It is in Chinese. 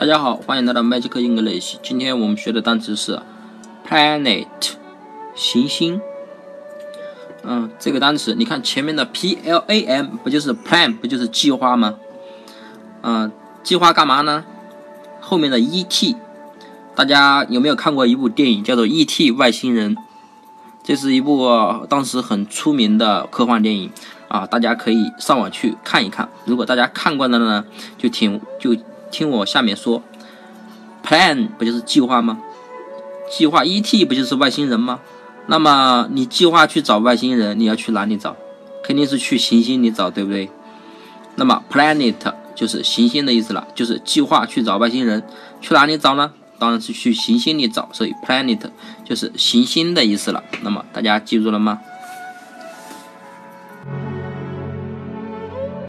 大家好，欢迎来到 Magic English。今天我们学的单词是 planet，行星。嗯，这个单词你看前面的 P L A M 不就是 plan 不就是计划吗？嗯，计划干嘛呢？后面的 E T，大家有没有看过一部电影叫做 E T 外星人？这是一部当时很出名的科幻电影啊，大家可以上网去看一看。如果大家看过的呢，就听就。听我下面说，plan 不就是计划吗？计划 ET 不就是外星人吗？那么你计划去找外星人，你要去哪里找？肯定是去行星里找，对不对？那么 planet 就是行星的意思了，就是计划去找外星人，去哪里找呢？当然是去行星里找，所以 planet 就是行星的意思了。那么大家记住了吗？